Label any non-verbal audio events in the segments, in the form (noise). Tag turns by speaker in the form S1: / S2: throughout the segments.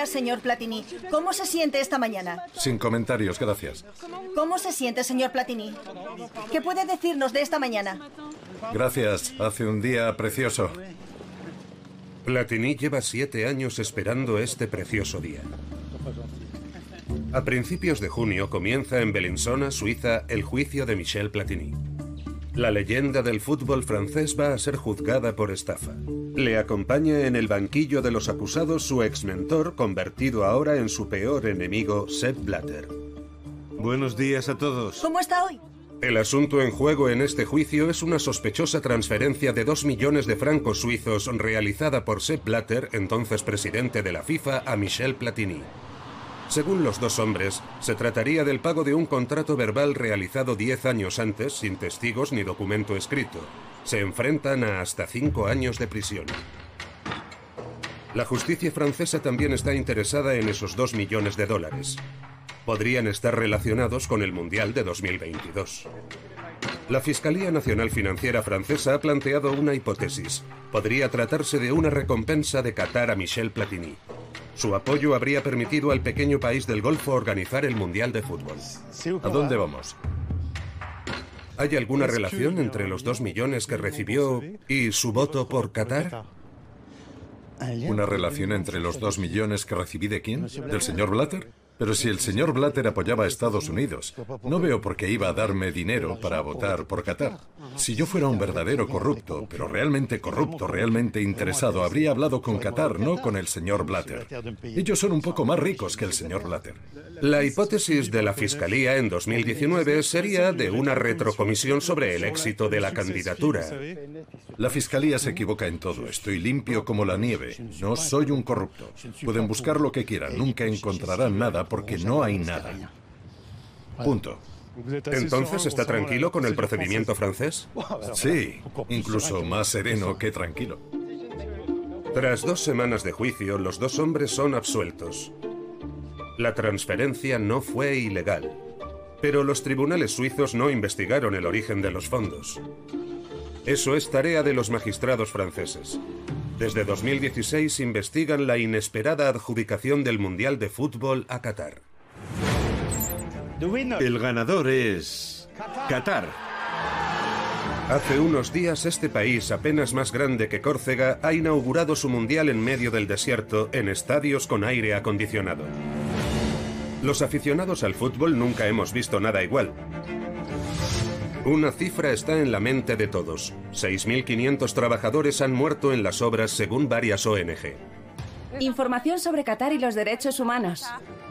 S1: días, señor Platini. ¿Cómo se siente esta mañana?
S2: Sin comentarios, gracias.
S1: ¿Cómo se siente, señor Platini? ¿Qué puede decirnos de esta mañana?
S2: Gracias. Hace un día precioso.
S3: Platini lleva siete años esperando este precioso día. A principios de junio comienza en Bellinzona, Suiza, el juicio de Michel Platini. La leyenda del fútbol francés va a ser juzgada por estafa. Le acompaña en el banquillo de los acusados su ex-mentor, convertido ahora en su peor enemigo, Sepp Blatter.
S4: Buenos días a todos.
S1: ¿Cómo está hoy?
S3: El asunto en juego en este juicio es una sospechosa transferencia de 2 millones de francos suizos realizada por Sepp Blatter, entonces presidente de la FIFA, a Michel Platini. Según los dos hombres, se trataría del pago de un contrato verbal realizado 10 años antes, sin testigos ni documento escrito. Se enfrentan a hasta 5 años de prisión. La justicia francesa también está interesada en esos 2 millones de dólares. Podrían estar relacionados con el Mundial de 2022. La Fiscalía Nacional Financiera Francesa ha planteado una hipótesis. Podría tratarse de una recompensa de Qatar a Michel Platini. Su apoyo habría permitido al pequeño país del Golfo organizar el Mundial de Fútbol.
S2: ¿A dónde vamos?
S3: ¿Hay alguna relación entre los dos millones que recibió y su voto por Qatar?
S2: ¿Una relación entre los dos millones que recibí de quién? ¿Del señor Blatter? Pero si el señor Blatter apoyaba a Estados Unidos, no veo por qué iba a darme dinero para votar por Qatar. Si yo fuera un verdadero corrupto, pero realmente corrupto, realmente interesado, habría hablado con Qatar, no con el señor Blatter. Ellos son un poco más ricos que el señor Blatter.
S3: La hipótesis de la Fiscalía en 2019 sería de una retrocomisión sobre el éxito de la candidatura.
S2: La Fiscalía se equivoca en todo. Estoy limpio como la nieve. No soy un corrupto. Pueden buscar lo que quieran. Nunca encontrarán nada porque no hay nada. Punto.
S3: ¿Entonces está tranquilo con el procedimiento francés? (laughs)
S2: Sí, incluso más sereno que tranquilo.
S3: Tras dos semanas de juicio, los dos hombres son absueltos. La transferencia no fue ilegal, pero los tribunales suizos no investigaron el origen de los fondos. Eso es tarea de los magistrados franceses. Desde 2016 investigan la inesperada adjudicación del Mundial de Fútbol a Qatar.
S4: El ganador es Qatar.
S3: Hace unos días este país, apenas más grande que Córcega, ha inaugurado su Mundial en medio del desierto, en estadios con aire acondicionado. Los aficionados al fútbol nunca hemos visto nada igual. Una cifra está en la mente de todos. 6.500 trabajadores han muerto en las obras según varias ONG.
S5: Información sobre Qatar y los derechos humanos.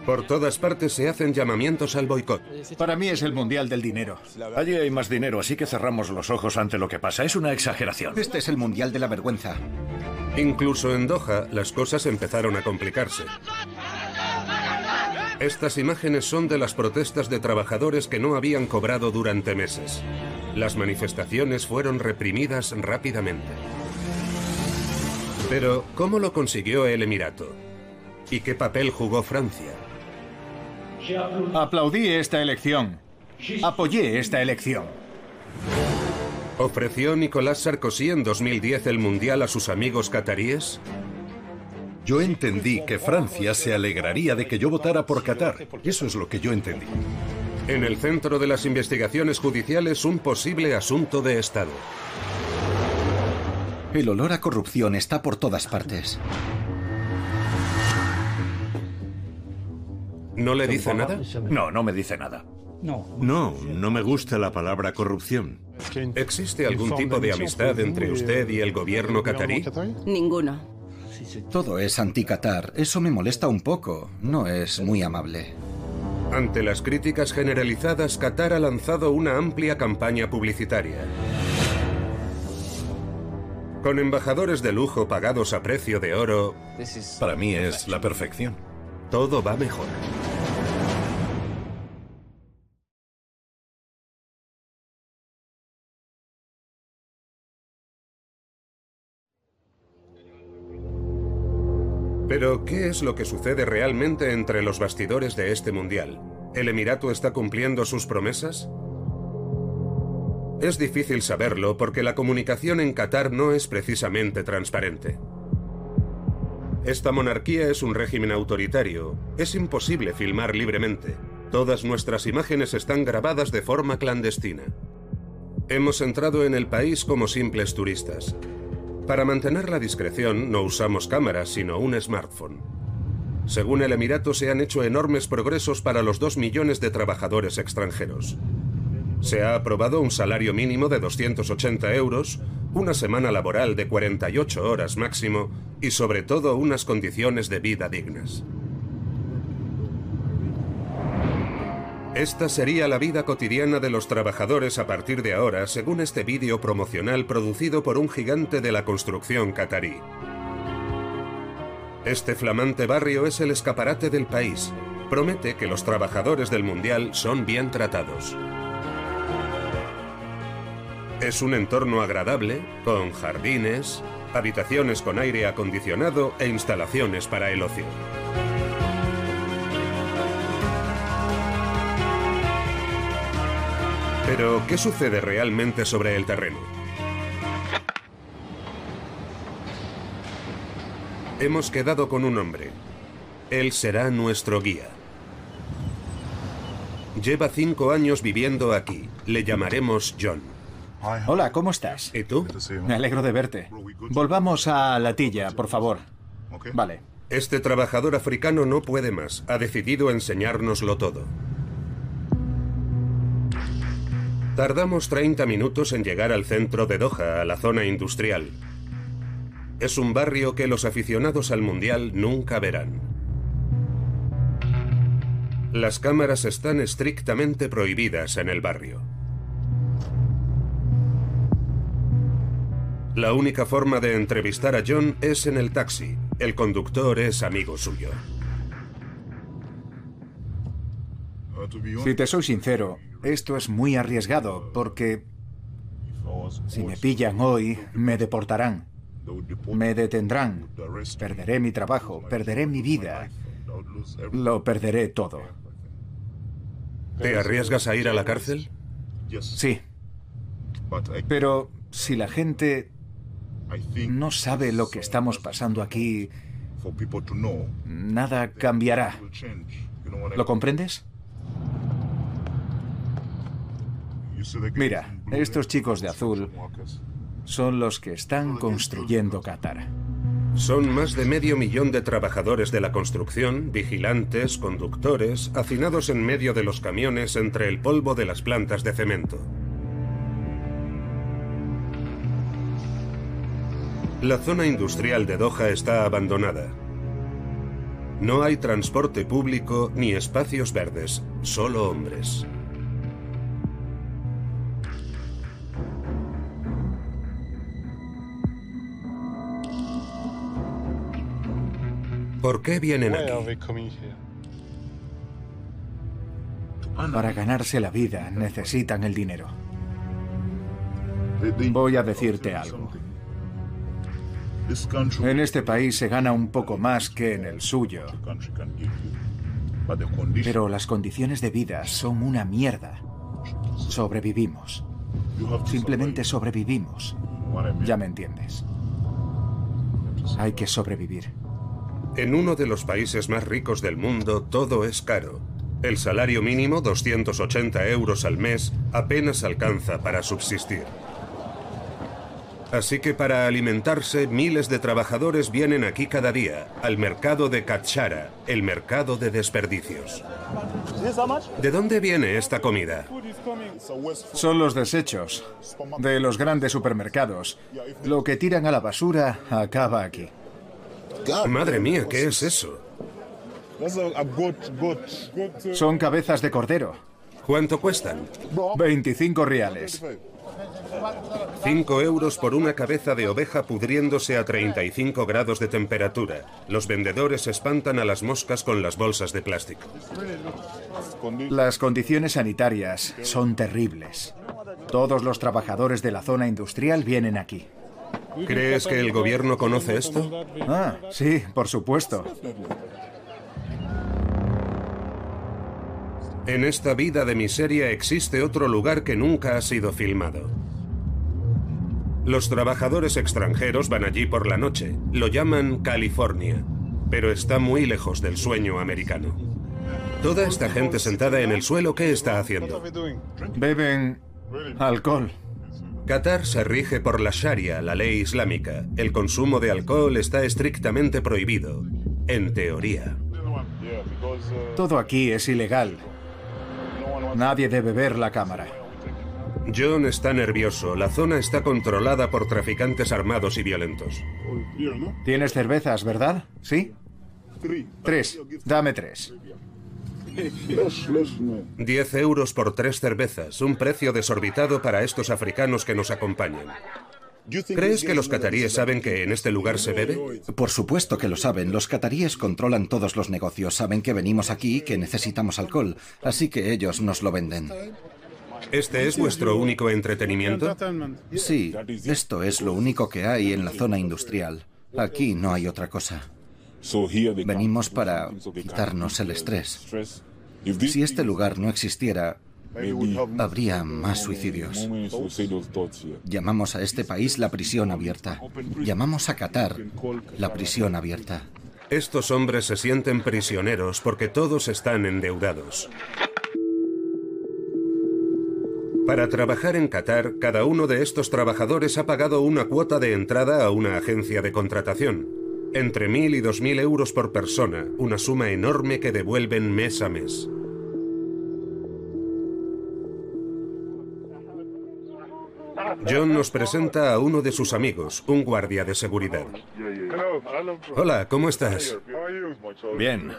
S3: Por todas partes se hacen llamamientos al boicot.
S6: Para mí es el mundial del dinero.
S7: Allí hay más dinero, así que cerramos los ojos ante lo que pasa. Es una exageración.
S6: Este es el mundial de la vergüenza.
S3: Incluso en Doha las cosas empezaron a complicarse. Estas imágenes son de las protestas de trabajadores que no habían cobrado durante meses. Las manifestaciones fueron reprimidas rápidamente. Pero, ¿cómo lo consiguió el Emirato? ¿Y qué papel jugó Francia?
S6: Aplaudí esta elección. Apoyé esta elección.
S3: ¿Ofreció Nicolás Sarkozy en 2010 el Mundial a sus amigos cataríes?
S2: Yo entendí que Francia se alegraría de que yo votara por Qatar. Eso es lo que yo entendí.
S3: En el centro de las investigaciones judiciales, un posible asunto de Estado.
S6: El olor a corrupción está por todas partes.
S3: ¿No le dice nada?
S7: No, no me dice nada.
S4: No, no me gusta la palabra corrupción.
S3: ¿Existe algún tipo de amistad entre usted y el gobierno catarí?
S5: Ninguno.
S6: Todo es anti-Qatar. Eso me molesta un poco. No es muy amable.
S3: Ante las críticas generalizadas, Qatar ha lanzado una amplia campaña publicitaria. Con embajadores de lujo pagados a precio de oro,
S2: Para mí es la perfección.
S3: todo va mejor. Pero, ¿qué es lo que sucede realmente entre los bastidores de este mundial? ¿El Emirato está cumpliendo sus promesas? Es difícil saberlo porque la comunicación en Qatar no es precisamente transparente. Esta monarquía es un régimen autoritario. Es imposible filmar libremente. Todas nuestras imágenes están grabadas de forma clandestina. Hemos entrado en el país como simples turistas. Para mantener la discreción no usamos cámaras, sino un smartphone. Según el Emirato se han hecho enormes progresos para los dos millones de trabajadores extranjeros. Se ha aprobado un salario mínimo de 280 euros, una semana laboral de 48 horas máximo y sobre todo unas condiciones de vida dignas. Esta sería la vida cotidiana de los trabajadores a partir de ahora, según este vídeo promocional producido por un gigante de la construcción catarí. Este flamante barrio es el escaparate del país. Promete que los trabajadores del Mundial son bien tratados. Es un entorno agradable, con jardines, habitaciones con aire acondicionado e instalaciones para el ocio. Pero, ¿qué sucede realmente sobre el terreno? Hemos quedado con un hombre. Él será nuestro guía. Lleva cinco años viviendo aquí. Le llamaremos John.
S8: Hola, ¿cómo estás?
S3: ¿Y tú?
S8: Me alegro de verte. Volvamos a la tilla, por favor. Vale.
S3: Este trabajador africano no puede más. Ha decidido enseñárnoslo todo. Tardamos 30 minutos en llegar al centro de Doha, a la zona industrial. Es un barrio que los aficionados al Mundial nunca verán. Las cámaras están estrictamente prohibidas en el barrio. La única forma de entrevistar a John es en el taxi. El conductor es amigo suyo.
S8: Si te soy sincero, esto es muy arriesgado porque si me pillan hoy, me deportarán. Me detendrán. Perderé mi trabajo, perderé mi vida. Lo perderé todo.
S3: ¿Te arriesgas a ir a la cárcel?
S8: Sí. Pero si la gente no sabe lo que estamos pasando aquí, nada cambiará. ¿Lo comprendes? Mira, estos chicos de azul son los que están construyendo Qatar.
S3: Son más de medio millón de trabajadores de la construcción, vigilantes, conductores, hacinados en medio de los camiones entre el polvo de las plantas de cemento. La zona industrial de Doha está abandonada. No hay transporte público ni espacios verdes, solo hombres. ¿Por qué vienen aquí?
S8: Para ganarse la vida necesitan el dinero. Voy a decirte algo. En este país se gana un poco más que en el suyo. Pero las condiciones de vida son una mierda. Sobrevivimos. Simplemente sobrevivimos. Ya me entiendes. Hay que sobrevivir.
S3: En uno de los países más ricos del mundo todo es caro. El salario mínimo, 280 euros al mes, apenas alcanza para subsistir. Así que para alimentarse, miles de trabajadores vienen aquí cada día, al mercado de Kachara, el mercado de desperdicios. ¿De dónde viene esta comida?
S8: Son los desechos de los grandes supermercados. Lo que tiran a la basura acaba aquí.
S3: Madre mía, ¿qué es eso?
S8: Son cabezas de cordero.
S3: ¿Cuánto cuestan?
S8: 25 reales.
S3: 5 euros por una cabeza de oveja pudriéndose a 35 grados de temperatura. Los vendedores espantan a las moscas con las bolsas de plástico.
S8: Las condiciones sanitarias son terribles. Todos los trabajadores de la zona industrial vienen aquí.
S3: ¿Crees que el gobierno conoce esto?
S8: Ah, sí, por supuesto.
S3: En esta vida de miseria existe otro lugar que nunca ha sido filmado. Los trabajadores extranjeros van allí por la noche. Lo llaman California. pero está muy lejos del sueño americano. Toda esta gente sentada en el suelo, ¿qué está haciendo?
S8: Beben alcohol.
S3: Qatar se rige por la Sharia, la ley islámica. El consumo de alcohol está estrictamente prohibido, en teoría.
S8: Todo aquí es ilegal. Nadie debe ver la cámara.
S3: John está nervioso. La zona está controlada por traficantes armados y violentos.
S8: Tienes cervezas, ¿verdad? ¿Sí? Tres. Dame tres.
S3: 10 euros por tres cervezas, un precio desorbitado para estos africanos que nos acompañan. ¿Crees que los cataríes saben que en este lugar se bebe?
S6: Por supuesto que lo saben. Los cataríes controlan todos los negocios. Saben que venimos aquí y que necesitamos alcohol. Así que ellos nos lo venden.
S3: ¿Este es vuestro único entretenimiento?
S6: Sí, esto es lo único que hay en la zona industrial. Aquí no hay otra cosa. Venimos para quitarnos el estrés. Si este lugar no existiera, habría más suicidios. Llamamos a este país la prisión abierta. Llamamos a Qatar la prisión abierta.
S3: Estos hombres se sienten prisioneros porque todos están endeudados. Para trabajar en Qatar, cada uno de estos trabajadores ha pagado una cuota de entrada a una agencia de contratación. Entre mil y dos mil euros por persona, una suma enorme que devuelven mes a mes. John nos presenta a uno de sus amigos, un guardia de seguridad. Hola, ¿cómo estás?
S7: Bien.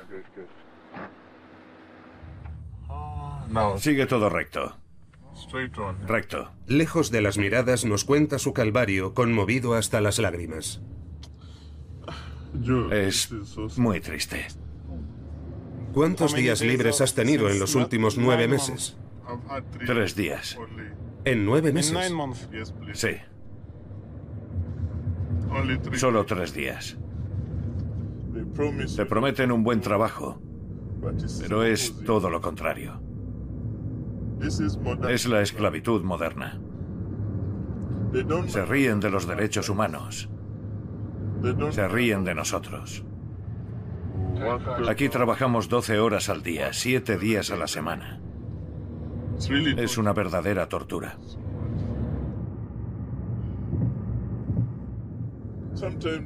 S7: Sigue todo recto. Recto.
S3: Lejos de las miradas nos cuenta su calvario, conmovido hasta las lágrimas.
S7: Es muy triste.
S3: ¿Cuántos días libres has tenido en los últimos nueve meses?
S7: Tres días.
S3: ¿En nueve meses?
S7: Sí. Solo tres días. Te prometen un buen trabajo, pero es todo lo contrario. Es la esclavitud moderna. Se ríen de los derechos humanos. Se ríen de nosotros. Aquí trabajamos 12 horas al día, 7 días a la semana. Es una verdadera tortura.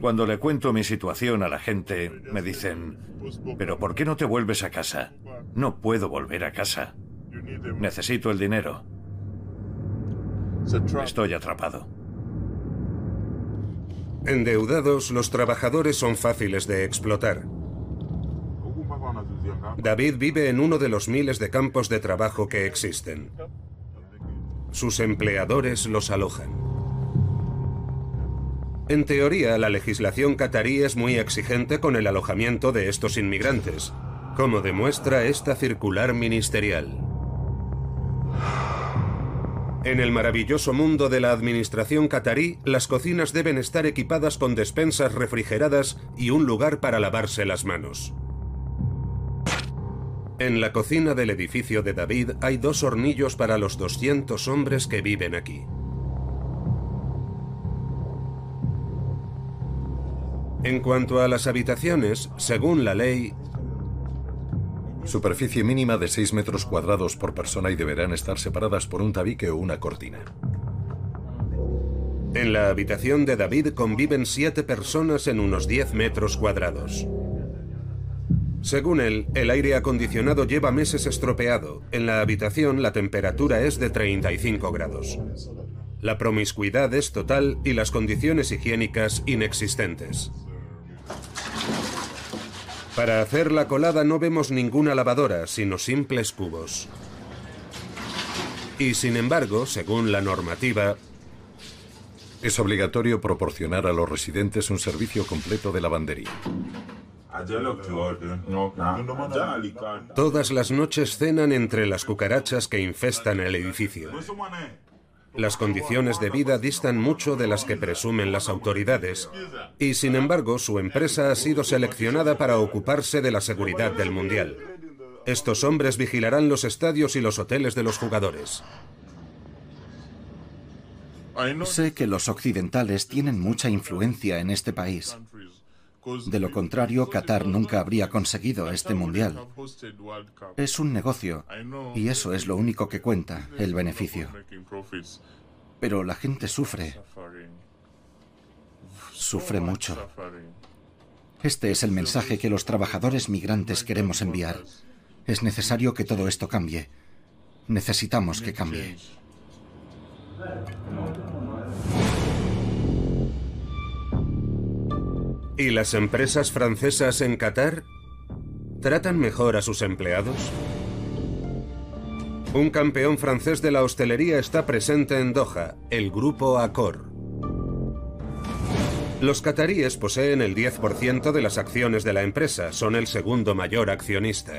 S7: Cuando le cuento mi situación a la gente, me dicen, pero ¿por qué no te vuelves a casa? No puedo volver a casa. Necesito el dinero. Estoy atrapado.
S3: Endeudados, los trabajadores son fáciles de explotar. David vive en uno de los miles de campos de trabajo que existen. Sus empleadores los alojan. En teoría, la legislación catarí es muy exigente con el alojamiento de estos inmigrantes, como demuestra esta circular ministerial. En el maravilloso mundo de la administración catarí, las cocinas deben estar equipadas con despensas refrigeradas y un lugar para lavarse las manos. En la cocina del edificio de David hay dos hornillos para los 200 hombres que viven aquí. En cuanto a las habitaciones, según la ley,
S2: Superficie mínima de 6 metros cuadrados por persona y deberán estar separadas por un tabique o una cortina.
S3: En la habitación de David conviven siete personas en unos 10 metros cuadrados. Según él, el aire acondicionado lleva meses estropeado. En la habitación la temperatura es de 35 grados. La promiscuidad es total y las condiciones higiénicas inexistentes. Para hacer la colada no vemos ninguna lavadora, sino simples cubos. Y sin embargo, según la normativa,
S2: Es obligatorio proporcionar a los residentes un servicio completo de lavandería.
S3: todas las noches cenan entre las cucarachas que infestan el edificio. Las condiciones de vida distan mucho de las que presumen las autoridades y sin embargo su empresa ha sido seleccionada para ocuparse de la seguridad del Mundial. Estos hombres vigilarán los estadios y los hoteles de los jugadores.
S6: Sé que los occidentales tienen mucha influencia en este país. De lo contrario, Qatar nunca habría conseguido este mundial. Es un negocio y eso es lo único que cuenta, el beneficio. Pero la gente sufre. Sufre mucho. Este es el mensaje que los trabajadores migrantes queremos enviar. Es necesario que todo esto cambie. Necesitamos que cambie.
S3: ¿Y las empresas francesas en Qatar tratan mejor a sus empleados? Un campeón francés de la hostelería está presente en Doha, el grupo Accor. Los cataríes poseen el 10% de las acciones de la empresa, son el segundo mayor accionista.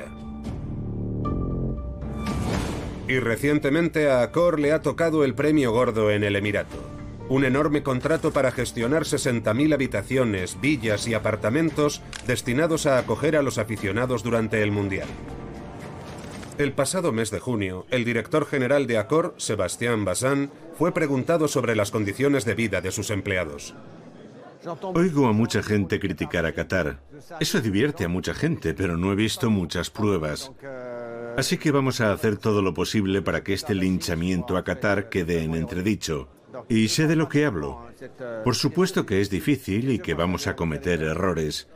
S3: Y recientemente a Accor le ha tocado el premio gordo en el Emirato. Un enorme contrato para gestionar 60.000 habitaciones, villas y apartamentos destinados a acoger a los aficionados durante el Mundial. El pasado mes de junio, el director general de Accor, Sebastián Bazin, fue preguntado sobre las condiciones de vida de sus empleados.
S4: Oigo a mucha gente criticar a Qatar. Eso divierte a mucha gente, pero no he visto muchas pruebas. Así que vamos a hacer todo lo posible para que este linchamiento a Qatar quede en entredicho. Y sé de lo que hablo. Por supuesto que es difícil y que vamos a cometer errores.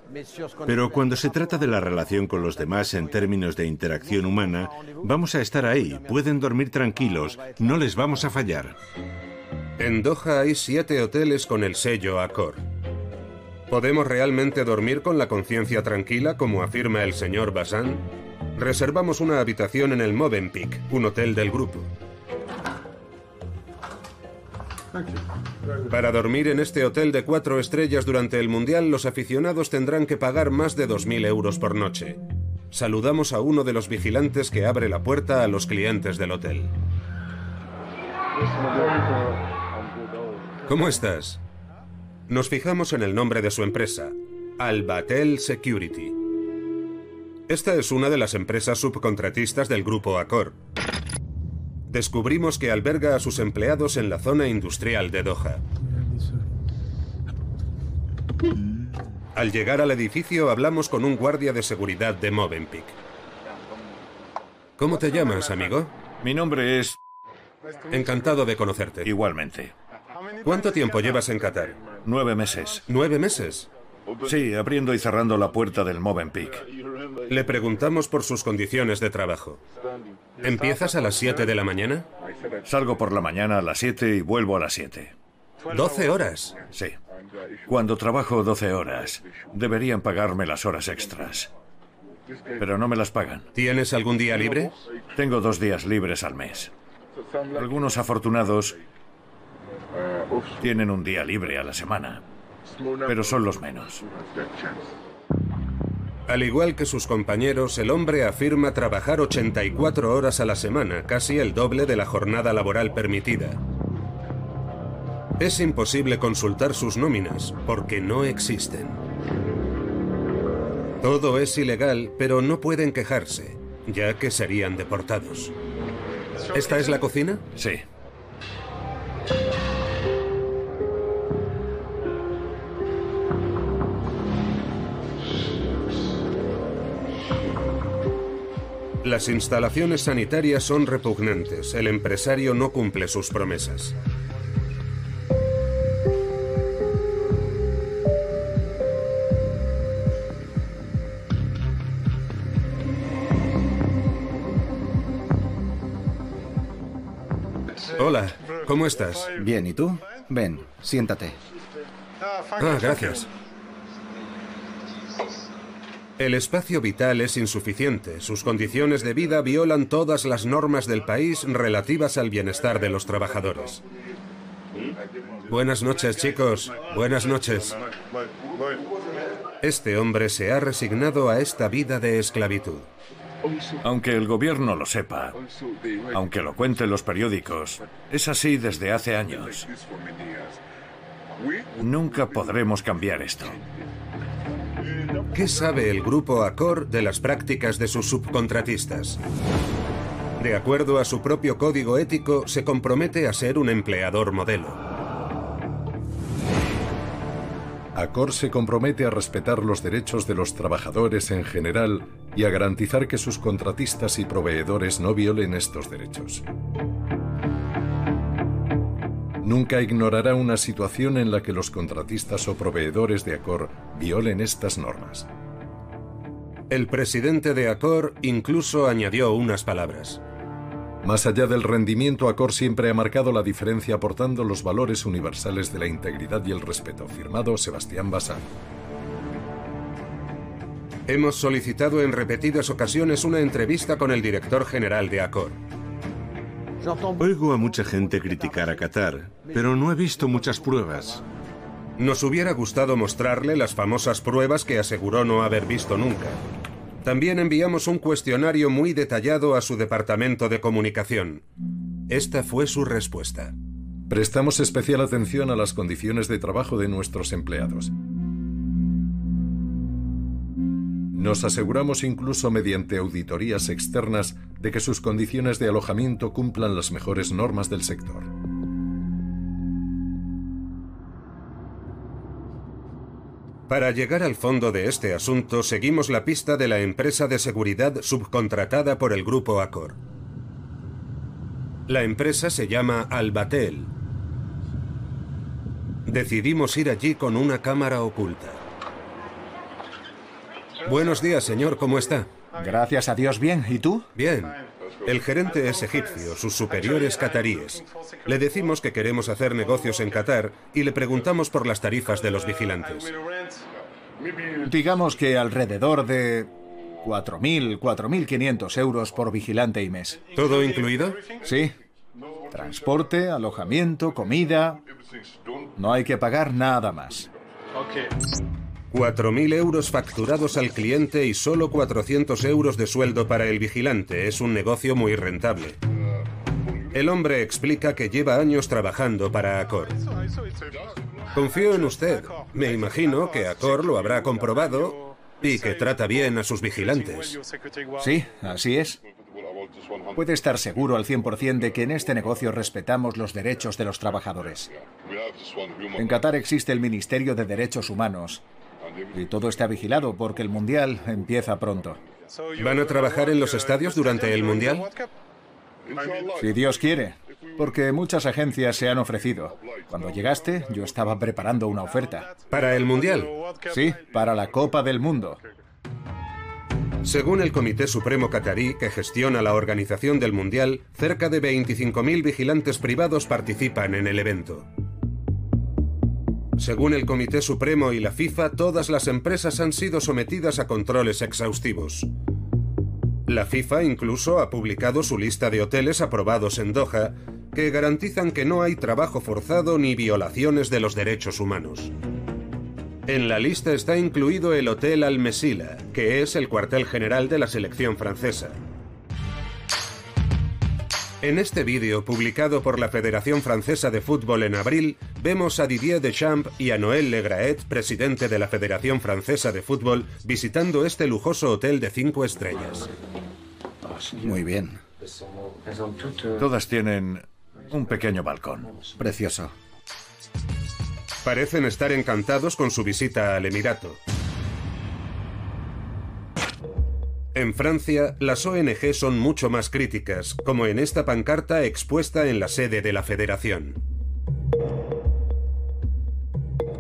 S4: Pero cuando se trata de la relación con los demás en términos de interacción humana, vamos a estar ahí, pueden dormir tranquilos, no les vamos a fallar.
S3: En Doha hay siete hoteles con el sello Accor. ¿Podemos realmente dormir con la conciencia tranquila, como afirma el señor Bazán? Reservamos una habitación en el Movenpick, un hotel del grupo. Para dormir en este hotel de cuatro estrellas durante el Mundial, los aficionados tendrán que pagar más de 2.000 euros por noche. Saludamos a uno de los vigilantes que abre la puerta a los clientes del hotel. ¿Cómo estás? Nos fijamos en el nombre de su empresa, Albatel Security. Esta es una de las empresas subcontratistas del grupo Accor. Descubrimos que alberga a sus empleados en la zona industrial de Doha. Al llegar al edificio hablamos con un guardia de seguridad de Movenpick. ¿Cómo te llamas, amigo?
S7: Mi nombre es...
S3: Encantado de conocerte.
S7: Igualmente.
S3: ¿Cuánto tiempo llevas en Qatar?
S7: Nueve meses.
S3: ¿Nueve meses?
S7: Sí, abriendo y cerrando la puerta del Movenpick.
S3: Le preguntamos por sus condiciones de trabajo. ¿Empiezas a las 7 de la mañana?
S7: Salgo por la mañana a las 7 y vuelvo a las 7.
S3: ¿12 horas?
S7: Sí. Cuando trabajo 12 horas, deberían pagarme las horas extras. Pero no me las pagan.
S3: ¿Tienes algún día libre?
S7: Tengo dos días libres al mes. Algunos afortunados tienen un día libre a la semana, pero son los menos.
S3: Al igual que sus compañeros, el hombre afirma trabajar 84 horas a la semana, casi el doble de la jornada laboral permitida. Es imposible consultar sus nóminas, porque no existen. Todo es ilegal, pero no pueden quejarse, ya que serían deportados. ¿Esta es la cocina?
S7: Sí.
S3: Las instalaciones sanitarias son repugnantes. El empresario no cumple sus promesas. Hola, ¿cómo estás?
S6: Bien, ¿y tú? Ven, siéntate.
S3: Ah, gracias. El espacio vital es insuficiente. Sus condiciones de vida violan todas las normas del país relativas al bienestar de los trabajadores. Buenas noches, chicos. Buenas noches. Este hombre se ha resignado a esta vida de esclavitud.
S7: Aunque el gobierno lo sepa, aunque lo cuenten los periódicos, es así desde hace años. Nunca podremos cambiar esto.
S3: ¿Qué sabe el grupo Accor de las prácticas de sus subcontratistas? De acuerdo a su propio código ético, se compromete a ser un empleador modelo.
S2: Accor se compromete a respetar los derechos de los trabajadores en general y a garantizar que sus contratistas y proveedores no violen estos derechos. Nunca ignorará una situación en la que los contratistas o proveedores de Accor violen estas normas.
S3: El presidente de Accor incluso añadió unas palabras.
S2: Más allá del rendimiento, Accor siempre ha marcado la diferencia aportando los valores universales de la integridad y el respeto. Firmado Sebastián Basán.
S3: Hemos solicitado en repetidas ocasiones una entrevista con el director general de Accor.
S4: Oigo a mucha gente criticar a Qatar, pero no he visto muchas pruebas.
S3: Nos hubiera gustado mostrarle las famosas pruebas que aseguró no haber visto nunca. También enviamos un cuestionario muy detallado a su departamento de comunicación. Esta fue su respuesta.
S2: Prestamos especial atención a las condiciones de trabajo de nuestros empleados. Nos aseguramos incluso mediante auditorías externas de que sus condiciones de alojamiento cumplan las mejores normas del sector.
S3: Para llegar al fondo de este asunto, seguimos la pista de la empresa de seguridad subcontratada por el grupo Accor. La empresa se llama Albatel. Decidimos ir allí con una cámara oculta. Buenos días, señor, ¿cómo está?
S8: Gracias a Dios, bien. ¿Y tú?
S3: Bien. El gerente es egipcio, sus superiores cataríes. Le decimos que queremos hacer negocios en Qatar y le preguntamos por las tarifas de los vigilantes.
S8: Digamos que alrededor de 4.000, 4.500 euros por vigilante y mes.
S3: ¿Todo incluido?
S8: Sí. Transporte, alojamiento, comida. No hay que pagar nada más.
S3: 4.000 euros facturados al cliente y solo 400 euros de sueldo para el vigilante. Es un negocio muy rentable. El hombre explica que lleva años trabajando para Accor. Confío en usted. Me imagino que Accor lo habrá comprobado y que trata bien a sus vigilantes.
S8: Sí, así es. Puede estar seguro al 100% de que en este negocio respetamos los derechos de los trabajadores. En Qatar existe el Ministerio de Derechos Humanos y todo está vigilado porque el Mundial empieza pronto.
S3: ¿Van a trabajar en los estadios durante el Mundial?
S8: Si Dios quiere, porque muchas agencias se han ofrecido. Cuando llegaste, yo estaba preparando una oferta.
S3: ¿Para el Mundial?
S8: Sí, para la Copa del Mundo.
S3: Según el Comité Supremo Qatarí, que gestiona la organización del Mundial, cerca de 25.000 vigilantes privados participan en el evento. Según el Comité Supremo y la FIFA, todas las empresas han sido sometidas a controles exhaustivos. La FIFA incluso ha publicado su lista de hoteles aprobados en Doha que garantizan que no hay trabajo forzado ni violaciones de los derechos humanos. En la lista está incluido el Hotel Al-Mesila, que es el cuartel general de la selección francesa. En este vídeo, publicado por la Federación Francesa de Fútbol en abril, vemos a Didier Deschamps y a Noël Legraet, presidente de la Federación Francesa de Fútbol, visitando este lujoso hotel de cinco estrellas.
S6: Muy bien.
S7: Todas tienen un pequeño balcón.
S6: Precioso.
S3: Parecen estar encantados con su visita al Emirato. En Francia, las ONG son mucho más críticas, como en esta pancarta expuesta en la sede de la Federación.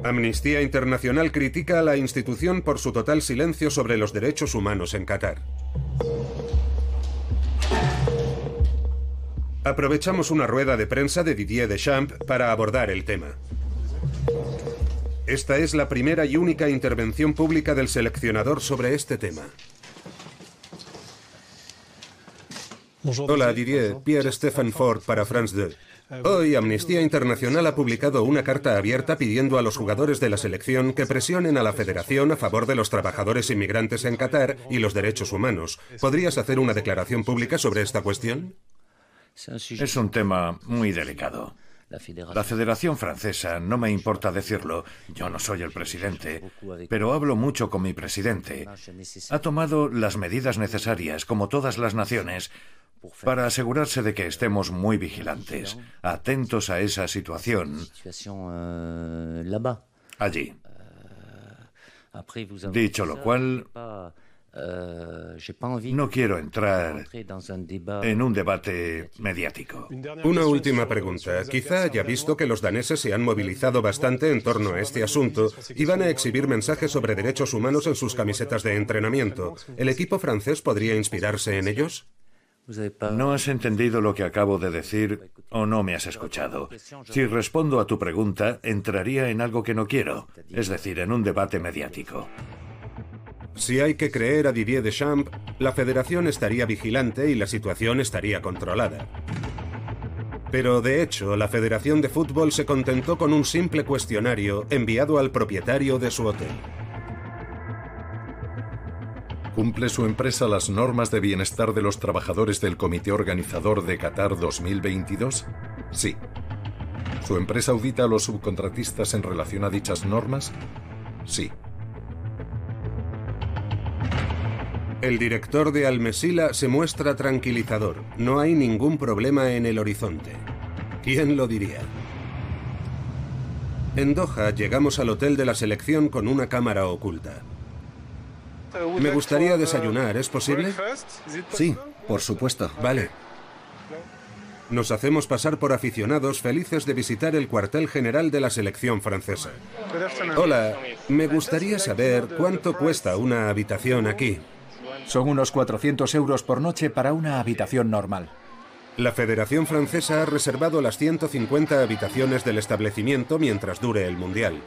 S3: Amnistía Internacional critica a la institución por su total silencio sobre los derechos humanos en Qatar. Aprovechamos una rueda de prensa de Didier Deschamps para abordar el tema. Esta es la primera y única intervención pública del seleccionador sobre este tema. Hola Didier, Pierre Stephen Ford para France 2. Hoy Amnistía Internacional ha publicado una carta abierta pidiendo a los jugadores de la selección que presionen a la federación a favor de los trabajadores inmigrantes en Qatar y los derechos humanos. ¿Podrías hacer una declaración pública sobre esta cuestión?
S7: Es un tema muy delicado. La Federación Francesa, no me importa decirlo, yo no soy el presidente, pero hablo mucho con mi presidente. Ha tomado las medidas necesarias, como todas las naciones, para asegurarse de que estemos muy vigilantes, atentos a esa situación allí. Dicho lo cual, no quiero entrar en un debate mediático.
S3: Una última pregunta. Quizá haya visto que los daneses se han movilizado bastante en torno a este asunto y van a exhibir mensajes sobre derechos humanos en sus camisetas de entrenamiento. ¿El equipo francés podría inspirarse en ellos?
S7: No has entendido lo que acabo de decir o no me has escuchado. Si respondo a tu pregunta, entraría en algo que no quiero, es decir, en un debate mediático.
S3: Si hay que creer a Didier Deschamps, la federación estaría vigilante y la situación estaría controlada. Pero de hecho, la Federación de Fútbol se contentó con un simple cuestionario enviado al propietario de su hotel.
S2: ¿Cumple su empresa las normas de bienestar de los trabajadores del comité organizador de Qatar 2022? Sí. ¿Su empresa audita a los subcontratistas en relación a dichas normas? Sí.
S3: El director de Almesila se muestra tranquilizador. No hay ningún problema en el horizonte. ¿Quién lo diría? En Doha llegamos al hotel de la selección con una cámara oculta. Me gustaría desayunar, ¿es posible?
S6: Sí, por supuesto.
S3: Vale. Nos hacemos pasar por aficionados felices de visitar el cuartel general de la selección francesa. Hola, me gustaría saber cuánto cuesta una habitación aquí.
S8: Son unos 400 euros por noche para una habitación normal.
S3: La Federación Francesa ha reservado las 150 habitaciones del establecimiento mientras dure el Mundial.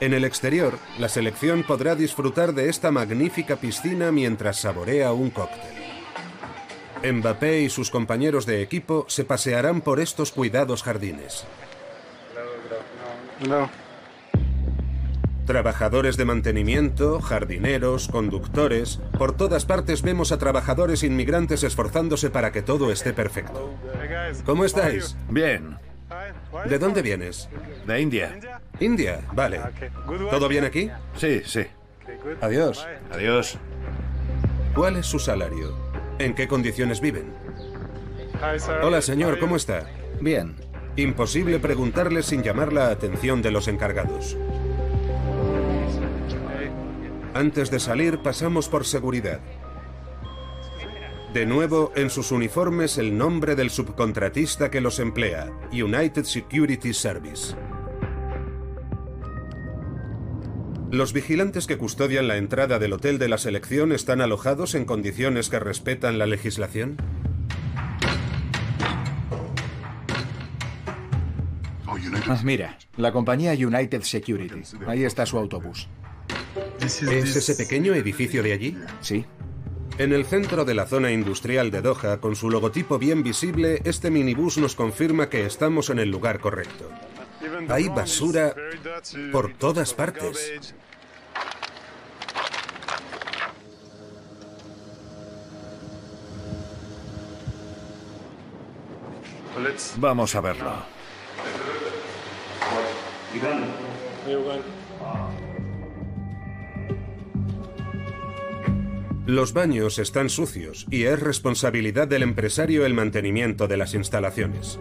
S3: En el exterior, la selección podrá disfrutar de esta magnífica piscina mientras saborea un cóctel. Mbappé y sus compañeros de equipo se pasearán por estos cuidados jardines. Trabajadores de mantenimiento, jardineros, conductores. Por todas partes vemos a trabajadores inmigrantes esforzándose para que todo esté perfecto. ¿Cómo estáis?
S7: Bien.
S3: ¿De dónde vienes?
S7: De India.
S3: India, vale. ¿Todo bien aquí?
S7: Sí, sí.
S3: Adiós.
S7: Adiós.
S3: ¿Cuál es su salario? ¿En qué condiciones viven? Hola, señor, ¿cómo está?
S6: Bien.
S3: Imposible preguntarle sin llamar la atención de los encargados. Antes de salir pasamos por seguridad. De nuevo en sus uniformes el nombre del subcontratista que los emplea, United Security Service. Los vigilantes que custodian la entrada del hotel de la selección están alojados en condiciones que respetan la legislación.
S8: Ah, mira, la compañía United Security. Ahí está su autobús.
S3: ¿Es ese pequeño edificio de allí?
S8: Sí.
S3: En el centro de la zona industrial de Doha, con su logotipo bien visible, este minibús nos confirma que estamos en el lugar correcto. Hay basura por todas partes.
S7: Vamos a verlo.
S3: Los baños están sucios y es responsabilidad del empresario el mantenimiento de las instalaciones.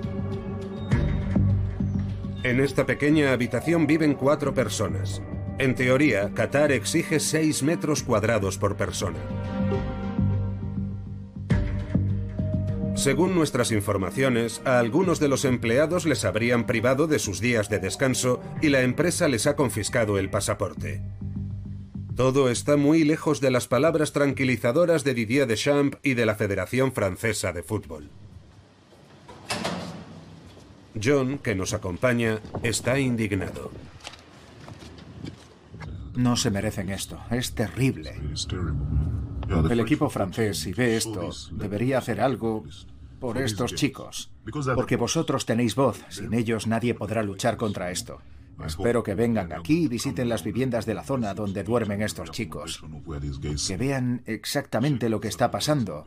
S3: En esta pequeña habitación viven cuatro personas. En teoría, Qatar exige 6 metros cuadrados por persona. Según nuestras informaciones, a algunos de los empleados les habrían privado de sus días de descanso y la empresa les ha confiscado el pasaporte. Todo está muy lejos de las palabras tranquilizadoras de Didier Deschamps y de la Federación Francesa de Fútbol. John, que nos acompaña, está indignado.
S8: No se merecen esto. Es terrible. El equipo francés, si ve esto, debería hacer algo por estos chicos. Porque vosotros tenéis voz. Sin ellos nadie podrá luchar contra esto. Espero que vengan aquí y visiten las viviendas de la zona donde duermen estos chicos. Que vean exactamente lo que está pasando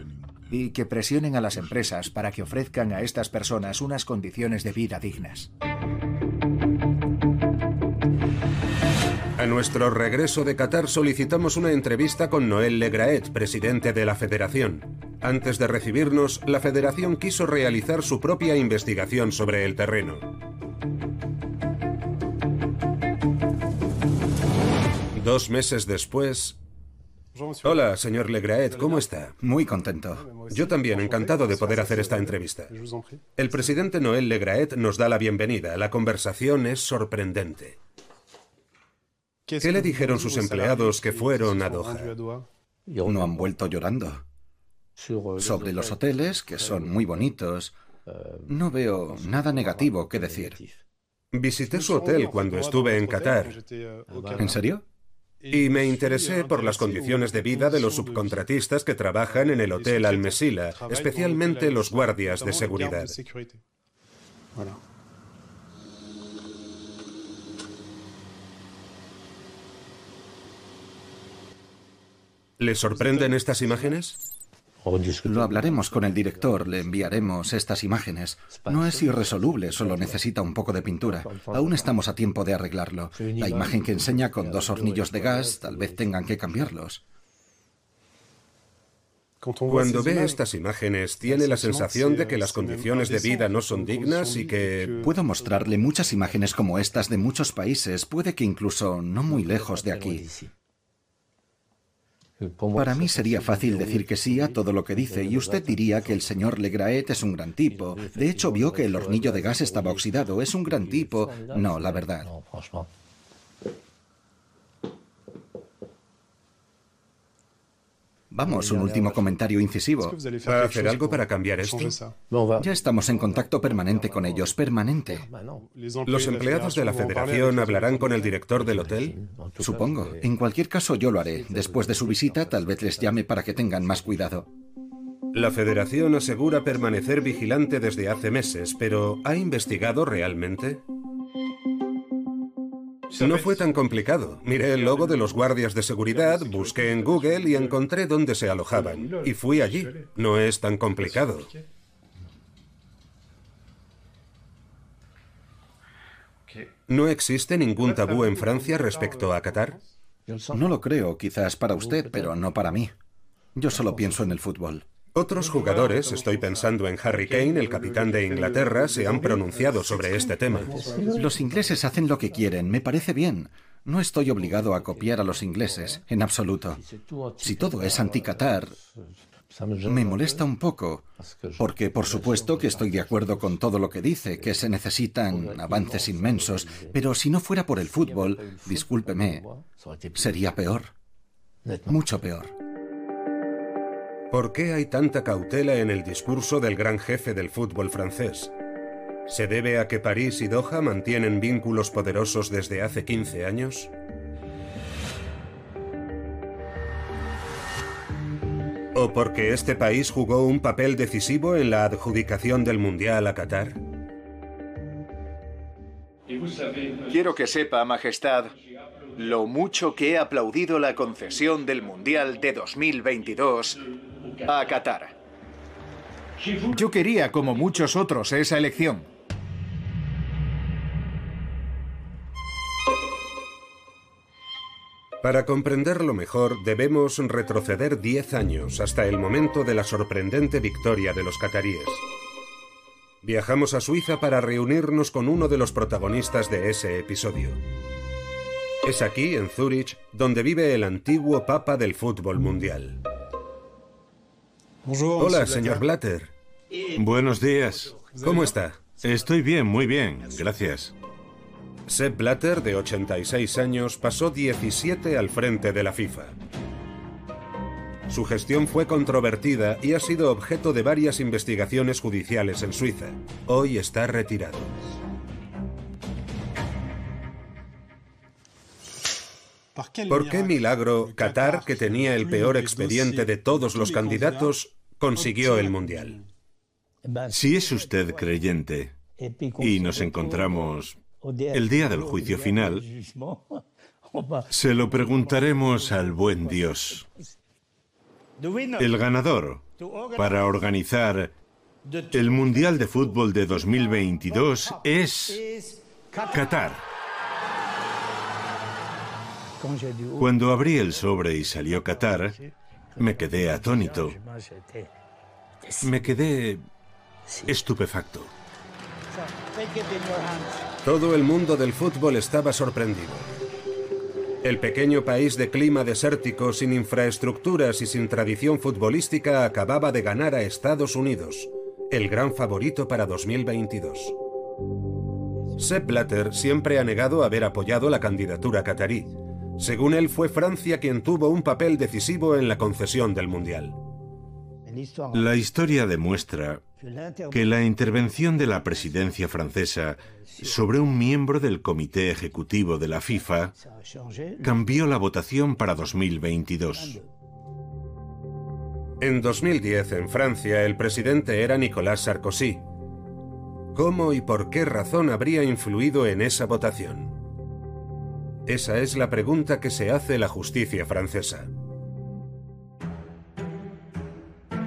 S8: y que presionen a las empresas para que ofrezcan a estas personas unas condiciones de vida dignas.
S3: A nuestro regreso de Qatar solicitamos una entrevista con Noel Legraet, presidente de la federación. Antes de recibirnos, la federación quiso realizar su propia investigación sobre el terreno. Dos meses después... Hola, señor Legraet, ¿cómo está?
S6: Muy contento.
S3: Yo también, encantado de poder hacer esta entrevista. El presidente Noel Legraet nos da la bienvenida. La conversación es sorprendente. ¿Qué le dijeron sus empleados que fueron a Doha?
S6: No han vuelto llorando. Sobre los hoteles, que son muy bonitos, no veo nada negativo que decir.
S3: Visité su hotel cuando estuve en Qatar.
S6: ¿En serio?
S3: Y me interesé por las condiciones de vida de los subcontratistas que trabajan en el Hotel Al Mesila, especialmente los guardias de seguridad. ¿Le sorprenden estas imágenes?
S6: Lo hablaremos con el director, le enviaremos estas imágenes. No es irresoluble, solo necesita un poco de pintura. Aún estamos a tiempo de arreglarlo. La imagen que enseña con dos hornillos de gas, tal vez tengan que cambiarlos.
S3: Cuando ve estas imágenes, tiene la sensación de que las condiciones de vida no son dignas y que...
S6: Puedo mostrarle muchas imágenes como estas de muchos países, puede que incluso no muy lejos de aquí. Para mí sería fácil decir que sí a todo lo que dice y usted diría que el señor Legraet es un gran tipo. De hecho, vio que el hornillo de gas estaba oxidado. Es un gran tipo. No, la verdad. Vamos, un último comentario incisivo.
S3: ¿Va a hacer algo para cambiar esto?
S6: Ya estamos en contacto permanente con ellos, permanente.
S3: ¿Los empleados de la federación hablarán con el director del hotel?
S6: Supongo. En cualquier caso, yo lo haré. Después de su visita, tal vez les llame para que tengan más cuidado.
S3: La federación asegura permanecer vigilante desde hace meses, pero ¿ha investigado realmente? No fue tan complicado. Miré el logo de los guardias de seguridad, busqué en Google y encontré dónde se alojaban. Y fui allí. No es tan complicado. ¿No existe ningún tabú en Francia respecto a Qatar?
S6: No lo creo, quizás para usted, pero no para mí. Yo solo pienso en el fútbol.
S3: Otros jugadores, estoy pensando en Harry Kane, el capitán de Inglaterra, se han pronunciado sobre este tema.
S6: Los ingleses hacen lo que quieren, me parece bien. No estoy obligado a copiar a los ingleses, en absoluto. Si todo es anti-Qatar, me molesta un poco, porque por supuesto que estoy de acuerdo con todo lo que dice, que se necesitan avances inmensos, pero si no fuera por el fútbol, discúlpeme, sería peor, mucho peor.
S3: ¿Por qué hay tanta cautela en el discurso del gran jefe del fútbol francés? ¿Se debe a que París y Doha mantienen vínculos poderosos desde hace 15 años? ¿O porque este país jugó un papel decisivo en la adjudicación del Mundial a Qatar?
S9: Quiero que sepa, Majestad, lo mucho que he aplaudido la concesión del Mundial de 2022 a Qatar.
S8: Yo quería, como muchos otros, esa elección.
S3: Para comprenderlo mejor, debemos retroceder 10 años hasta el momento de la sorprendente victoria de los cataríes. Viajamos a Suiza para reunirnos con uno de los protagonistas de ese episodio. Es aquí, en Zúrich, donde vive el antiguo papa del fútbol mundial. Hola, señor Blatter.
S4: Buenos días.
S3: ¿Cómo está?
S4: Estoy bien, muy bien, gracias.
S3: Sepp Blatter, de 86 años, pasó 17 al frente de la FIFA. Su gestión fue controvertida y ha sido objeto de varias investigaciones judiciales en Suiza. Hoy está retirado. ¿Por qué milagro Qatar, que tenía el peor expediente de todos los candidatos, consiguió el Mundial?
S4: Si es usted creyente y nos encontramos el día del juicio final, (laughs) se lo preguntaremos al buen Dios. El ganador para organizar el Mundial de Fútbol de 2022 es Qatar. Cuando abrí el sobre y salió Qatar, me quedé atónito. Me quedé estupefacto.
S3: Todo el mundo del fútbol estaba sorprendido. El pequeño país de clima desértico, sin infraestructuras y sin tradición futbolística, acababa de ganar a Estados Unidos, el gran favorito para 2022. Sepp Blatter siempre ha negado haber apoyado la candidatura catarí. Según él, fue Francia quien tuvo un papel decisivo en la concesión del Mundial.
S4: La historia demuestra que la intervención de la presidencia francesa sobre un miembro del comité ejecutivo de la FIFA cambió la votación para 2022.
S3: En 2010, en Francia, el presidente era Nicolas Sarkozy. ¿Cómo y por qué razón habría influido en esa votación? Esa es la pregunta que se hace la justicia francesa.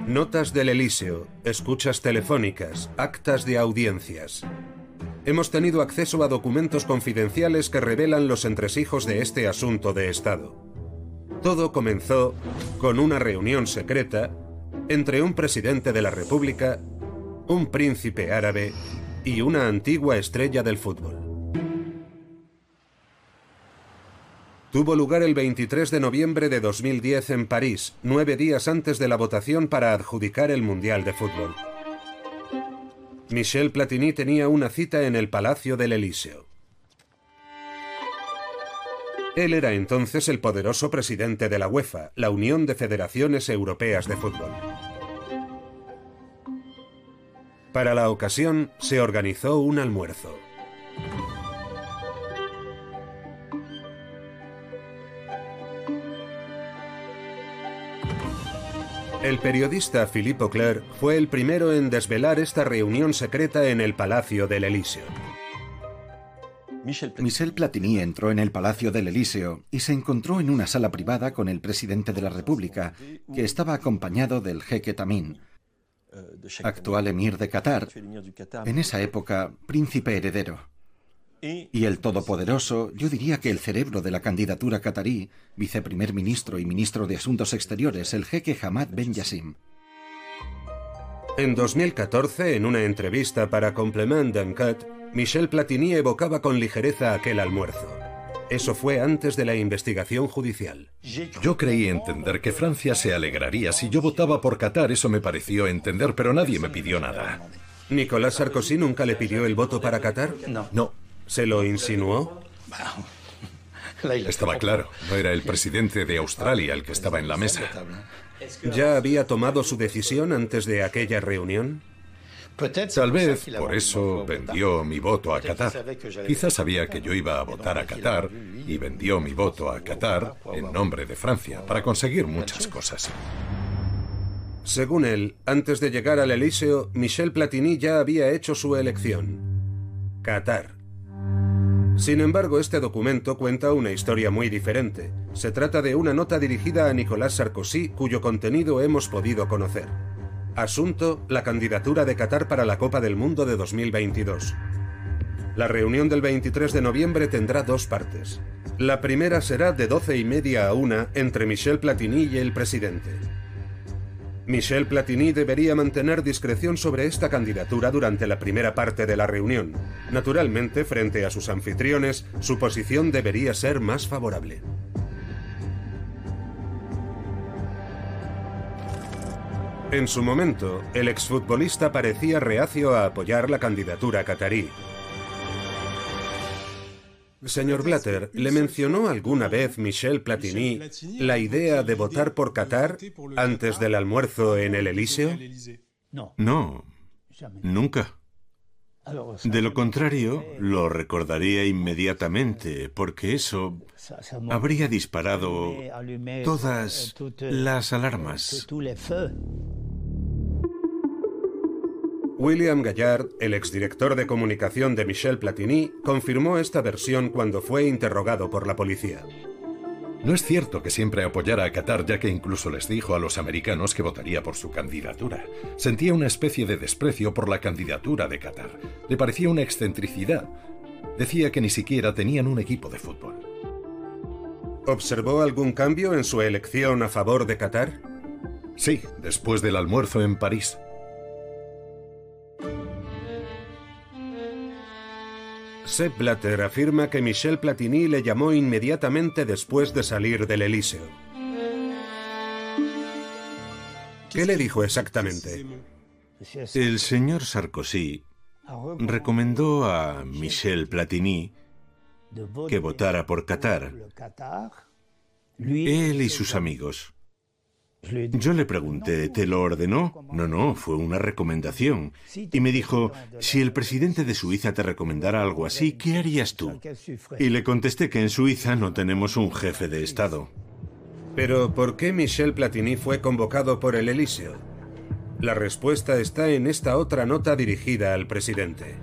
S3: Notas del Elíseo, escuchas telefónicas, actas de audiencias. Hemos tenido acceso a documentos confidenciales que revelan los entresijos de este asunto de Estado. Todo comenzó con una reunión secreta entre un presidente de la República, un príncipe árabe y una antigua estrella del fútbol. Tuvo lugar el 23 de noviembre de 2010 en París, nueve días antes de la votación para adjudicar el Mundial de Fútbol. Michel Platini tenía una cita en el Palacio del Elíseo. Él era entonces el poderoso presidente de la UEFA, la Unión de Federaciones Europeas de Fútbol. Para la ocasión se organizó un almuerzo. El periodista Philippe Auclair fue el primero en desvelar esta reunión secreta en el Palacio del Elíseo.
S6: Michel Platini entró en el Palacio del Elíseo y se encontró en una sala privada con el presidente de la República, que estaba acompañado del jeque Tamín, actual emir de Qatar, en esa época príncipe heredero. Y el todopoderoso, yo diría que el cerebro de la candidatura catarí, viceprimer ministro y ministro de Asuntos Exteriores, el jeque Hamad Ben Yassim.
S3: En 2014, en una entrevista para Complement d'Enquête, Michel Platini evocaba con ligereza aquel almuerzo. Eso fue antes de la investigación judicial.
S2: Yo creí entender que Francia se alegraría si yo votaba por Qatar, eso me pareció entender, pero nadie me pidió nada.
S3: ¿Nicolás Sarkozy nunca le pidió el voto para Qatar?
S2: No. No.
S3: ¿Se lo insinuó? (laughs)
S2: Estaba claro, no era el presidente de Australia el que estaba en la mesa.
S3: ¿Ya había tomado su decisión antes de aquella reunión?
S2: Tal vez por eso vendió mi voto a Qatar. Quizás sabía que yo iba a votar a Qatar y vendió mi voto a Qatar en nombre de Francia para conseguir muchas cosas.
S3: Según él, antes de llegar al Elíseo, Michel Platini ya había hecho su elección. Qatar. Sin embargo, este documento cuenta una historia muy diferente. Se trata de una nota dirigida a Nicolás Sarkozy cuyo contenido hemos podido conocer. Asunto, la candidatura de Qatar para la Copa del Mundo de 2022. La reunión del 23 de noviembre tendrá dos partes. La primera será de 12 y media a una entre Michel Platini y el presidente. Michel Platini debería mantener discreción sobre esta candidatura durante la primera parte de la reunión. Naturalmente, frente a sus anfitriones, su posición debería ser más favorable. En su momento, el exfutbolista parecía reacio a apoyar la candidatura catarí. Señor Blatter, ¿le mencionó alguna vez Michel Platini la idea de votar por Qatar antes del almuerzo en el Elíseo?
S4: No, nunca. De lo contrario, lo recordaría inmediatamente, porque eso habría disparado todas las alarmas.
S3: William Gallard, el exdirector de comunicación de Michel Platini, confirmó esta versión cuando fue interrogado por la policía.
S2: No es cierto que siempre apoyara a Qatar, ya que incluso les dijo a los americanos que votaría por su candidatura. Sentía una especie de desprecio por la candidatura de Qatar. Le parecía una excentricidad. Decía que ni siquiera tenían un equipo de fútbol.
S3: ¿Observó algún cambio en su elección a favor de Qatar?
S2: Sí, después del almuerzo en París.
S3: Sepp Blatter afirma que Michel Platini le llamó inmediatamente después de salir del Elíseo. ¿Qué le dijo exactamente?
S4: El señor Sarkozy recomendó a Michel Platini que votara por Qatar, él y sus amigos. Yo le pregunté, ¿te lo ordenó? No, no, fue una recomendación. Y me dijo, si el presidente de Suiza te recomendara algo así, ¿qué harías tú? Y le contesté que en Suiza no tenemos un jefe de Estado.
S3: Pero, ¿por qué Michel Platini fue convocado por el Elíseo? La respuesta está en esta otra nota dirigida al presidente.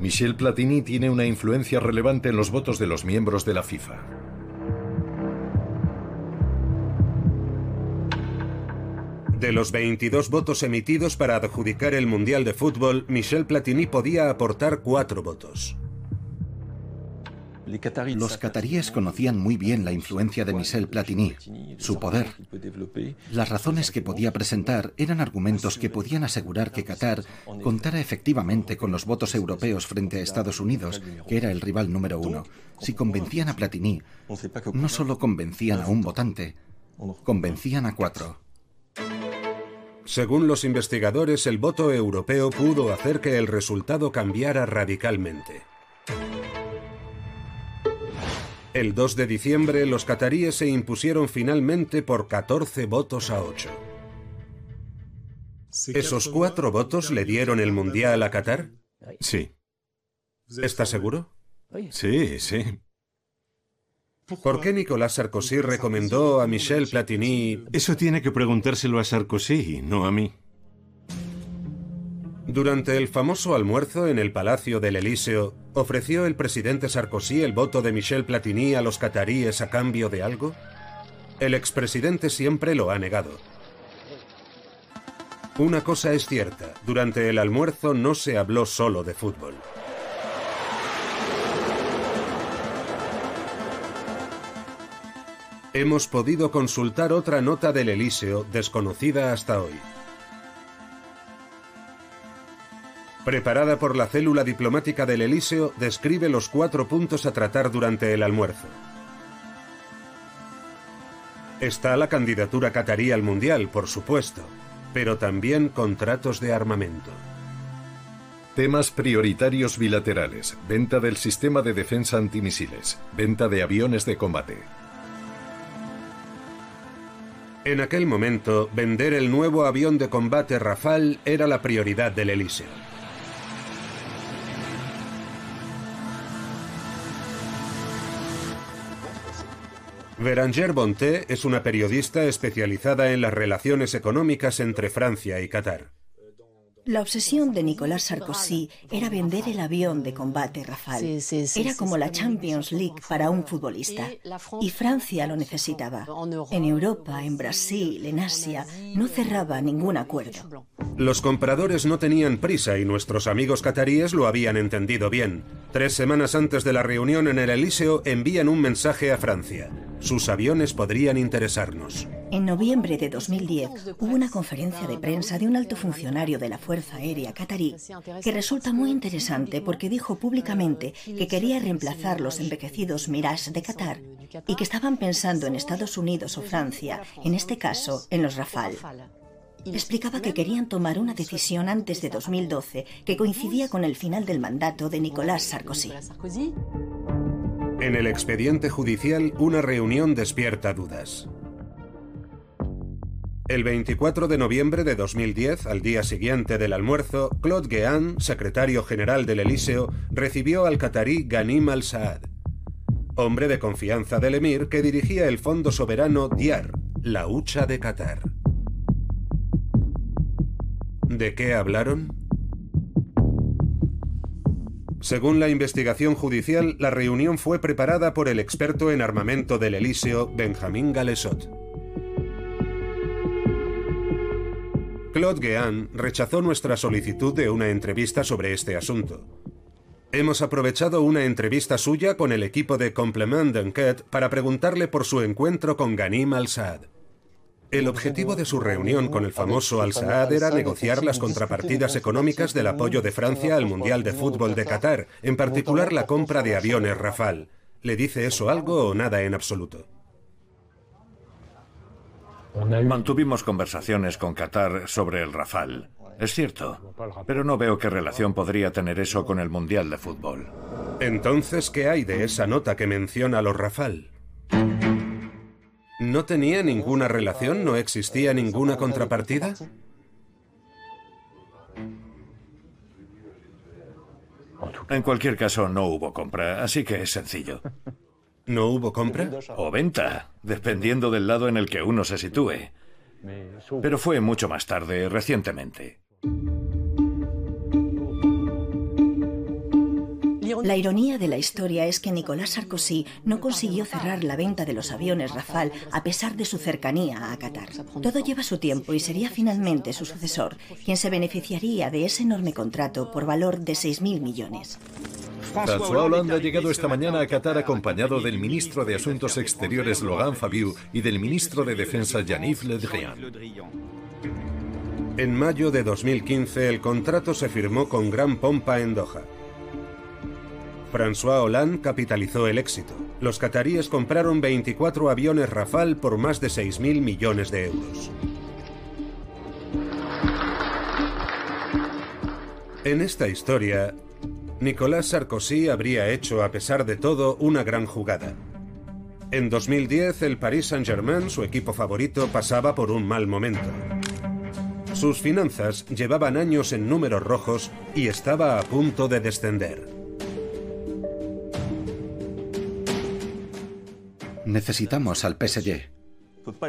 S2: Michel Platini tiene una influencia relevante en los votos de los miembros de la FIFA.
S3: De los 22 votos emitidos para adjudicar el Mundial de Fútbol, Michel Platini podía aportar cuatro votos.
S6: Los cataríes conocían muy bien la influencia de Michel Platini, su poder. Las razones que podía presentar eran argumentos que podían asegurar que Qatar contara efectivamente con los votos europeos frente a Estados Unidos, que era el rival número uno. Si convencían a Platini, no solo convencían a un votante, convencían a cuatro.
S3: Según los investigadores, el voto europeo pudo hacer que el resultado cambiara radicalmente. El 2 de diciembre, los cataríes se impusieron finalmente por 14 votos a 8. ¿Esos cuatro votos le dieron el Mundial a Qatar?
S4: Sí.
S3: ¿Está seguro?
S4: Sí, sí.
S3: ¿Por qué Nicolas Sarkozy recomendó a Michel Platini?
S4: Eso tiene que preguntárselo a Sarkozy, no a mí.
S3: Durante el famoso almuerzo en el Palacio del Elíseo, ¿ofreció el presidente Sarkozy el voto de Michel Platini a los cataríes a cambio de algo? El expresidente siempre lo ha negado. Una cosa es cierta, durante el almuerzo no se habló solo de fútbol. Hemos podido consultar otra nota del Elíseo desconocida hasta hoy. Preparada por la célula diplomática del Elíseo, describe los cuatro puntos a tratar durante el almuerzo. Está la candidatura catarí al Mundial, por supuesto, pero también contratos de armamento.
S2: Temas prioritarios bilaterales, venta del sistema de defensa antimisiles, venta de aviones de combate.
S3: En aquel momento, vender el nuevo avión de combate Rafale era la prioridad del Elíseo. Beranger Bonté es una periodista especializada en las relaciones económicas entre Francia y Qatar.
S1: La obsesión de Nicolas Sarkozy era vender el avión de combate Rafale. Era como la Champions League para un futbolista. Y Francia lo necesitaba. En Europa, en Brasil, en Asia, no cerraba ningún acuerdo.
S3: Los compradores no tenían prisa y nuestros amigos cataríes lo habían entendido bien. Tres semanas antes de la reunión en el Elíseo envían un mensaje a Francia. Sus aviones podrían interesarnos.
S1: En noviembre de 2010 hubo una conferencia de prensa de un alto funcionario de la Fuerza Aérea Qatarí que resulta muy interesante porque dijo públicamente que quería reemplazar los envejecidos Mirage de Qatar y que estaban pensando en Estados Unidos o Francia, en este caso en los Rafale. Explicaba que querían tomar una decisión antes de 2012 que coincidía con el final del mandato de Nicolás Sarkozy.
S3: En el expediente judicial, una reunión despierta dudas. El 24 de noviembre de 2010, al día siguiente del almuerzo, Claude Guéant, secretario general del Elíseo, recibió al catarí Ghanim al-Saad, hombre de confianza del emir que dirigía el fondo soberano Diar, la hucha de Qatar. ¿De qué hablaron? Según la investigación judicial, la reunión fue preparada por el experto en armamento del Elíseo, Benjamín Galesot. Claude Guéant rechazó nuestra solicitud de una entrevista sobre este asunto. Hemos aprovechado una entrevista suya con el equipo de Complement d'Enquête para preguntarle por su encuentro con Ghanim al-Saad. El objetivo de su reunión con el famoso Al Saad era negociar las contrapartidas económicas del apoyo de Francia al Mundial de Fútbol de Qatar, en particular la compra de aviones Rafale. ¿Le dice eso algo o nada en absoluto?
S7: Mantuvimos conversaciones con Qatar sobre el Rafale. Es cierto, pero no veo qué relación podría tener eso con el Mundial de Fútbol.
S3: Entonces, ¿qué hay de esa nota que menciona los Rafale? ¿No tenía ninguna relación? ¿No existía ninguna contrapartida?
S7: En cualquier caso, no hubo compra, así que es sencillo.
S3: ¿No hubo compra?
S7: O venta, dependiendo del lado en el que uno se sitúe. Pero fue mucho más tarde, recientemente.
S1: La ironía de la historia es que Nicolás Sarkozy no consiguió cerrar la venta de los aviones Rafale a pesar de su cercanía a Qatar. Todo lleva su tiempo y sería finalmente su sucesor quien se beneficiaría de ese enorme contrato por valor de 6.000 millones.
S2: François Hollande ha llegado esta mañana a Qatar acompañado del ministro de Asuntos Exteriores Laurent Fabius y del ministro de Defensa Jean-Yves Le Drian.
S3: En mayo de 2015 el contrato se firmó con gran pompa en Doha. François Hollande capitalizó el éxito. Los cataríes compraron 24 aviones Rafale por más de 6.000 millones de euros. En esta historia, Nicolas Sarkozy habría hecho, a pesar de todo, una gran jugada. En 2010, el Paris Saint-Germain, su equipo favorito, pasaba por un mal momento. Sus finanzas llevaban años en números rojos y estaba a punto de descender.
S6: Necesitamos al PSG.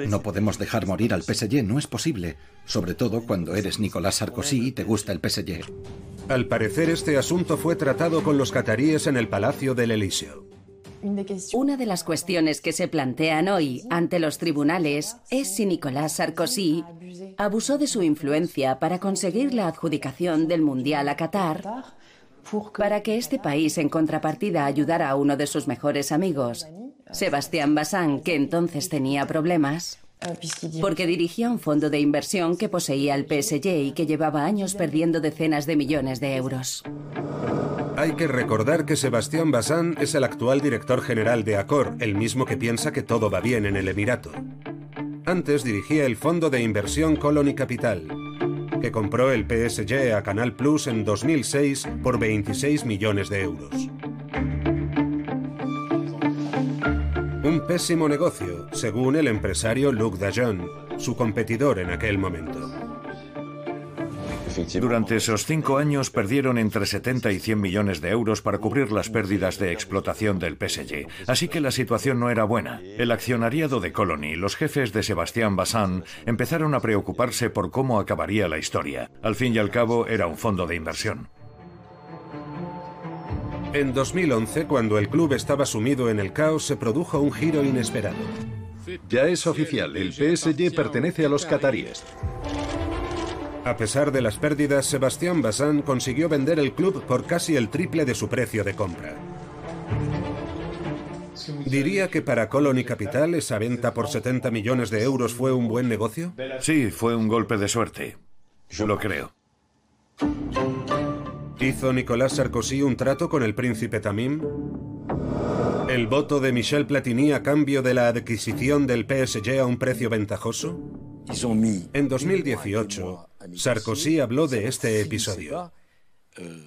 S6: No podemos dejar morir al PSG, no es posible. Sobre todo cuando eres Nicolás Sarkozy y te gusta el PSG.
S3: Al parecer este asunto fue tratado con los cataríes en el Palacio del Elíseo.
S5: Una de las cuestiones que se plantean hoy ante los tribunales es si Nicolás Sarkozy abusó de su influencia para conseguir la adjudicación del Mundial a Qatar para que este país en contrapartida ayudara a uno de sus mejores amigos, Sebastián Bassan, que entonces tenía problemas, porque dirigía un fondo de inversión que poseía el PSG y que llevaba años perdiendo decenas de millones de euros.
S3: Hay que recordar que Sebastián Bassan es el actual director general de Accor, el mismo que piensa que todo va bien en el Emirato. Antes dirigía el fondo de inversión Colony Capital, que compró el PSG a Canal Plus en 2006 por 26 millones de euros. Un pésimo negocio, según el empresario Luc Dajon, su competidor en aquel momento.
S7: Durante esos cinco años perdieron entre 70 y 100 millones de euros para cubrir las pérdidas de explotación del PSG. Así que la situación no era buena. El accionariado de Colony, los jefes de Sebastián Bassan, empezaron a preocuparse por cómo acabaría la historia. Al fin y al cabo, era un fondo de inversión.
S3: En 2011, cuando el club estaba sumido en el caos, se produjo un giro inesperado.
S2: Ya es oficial, el PSG pertenece a los cataríes.
S3: A pesar de las pérdidas, Sebastián Bassan consiguió vender el club por casi el triple de su precio de compra. ¿Diría que para Colony Capital esa venta por 70 millones de euros fue un buen negocio?
S7: Sí, fue un golpe de suerte. Yo lo creo.
S3: ¿Hizo Nicolás Sarkozy un trato con el príncipe Tamim? ¿El voto de Michel Platini a cambio de la adquisición del PSG a un precio ventajoso? En 2018, Sarkozy habló de este episodio.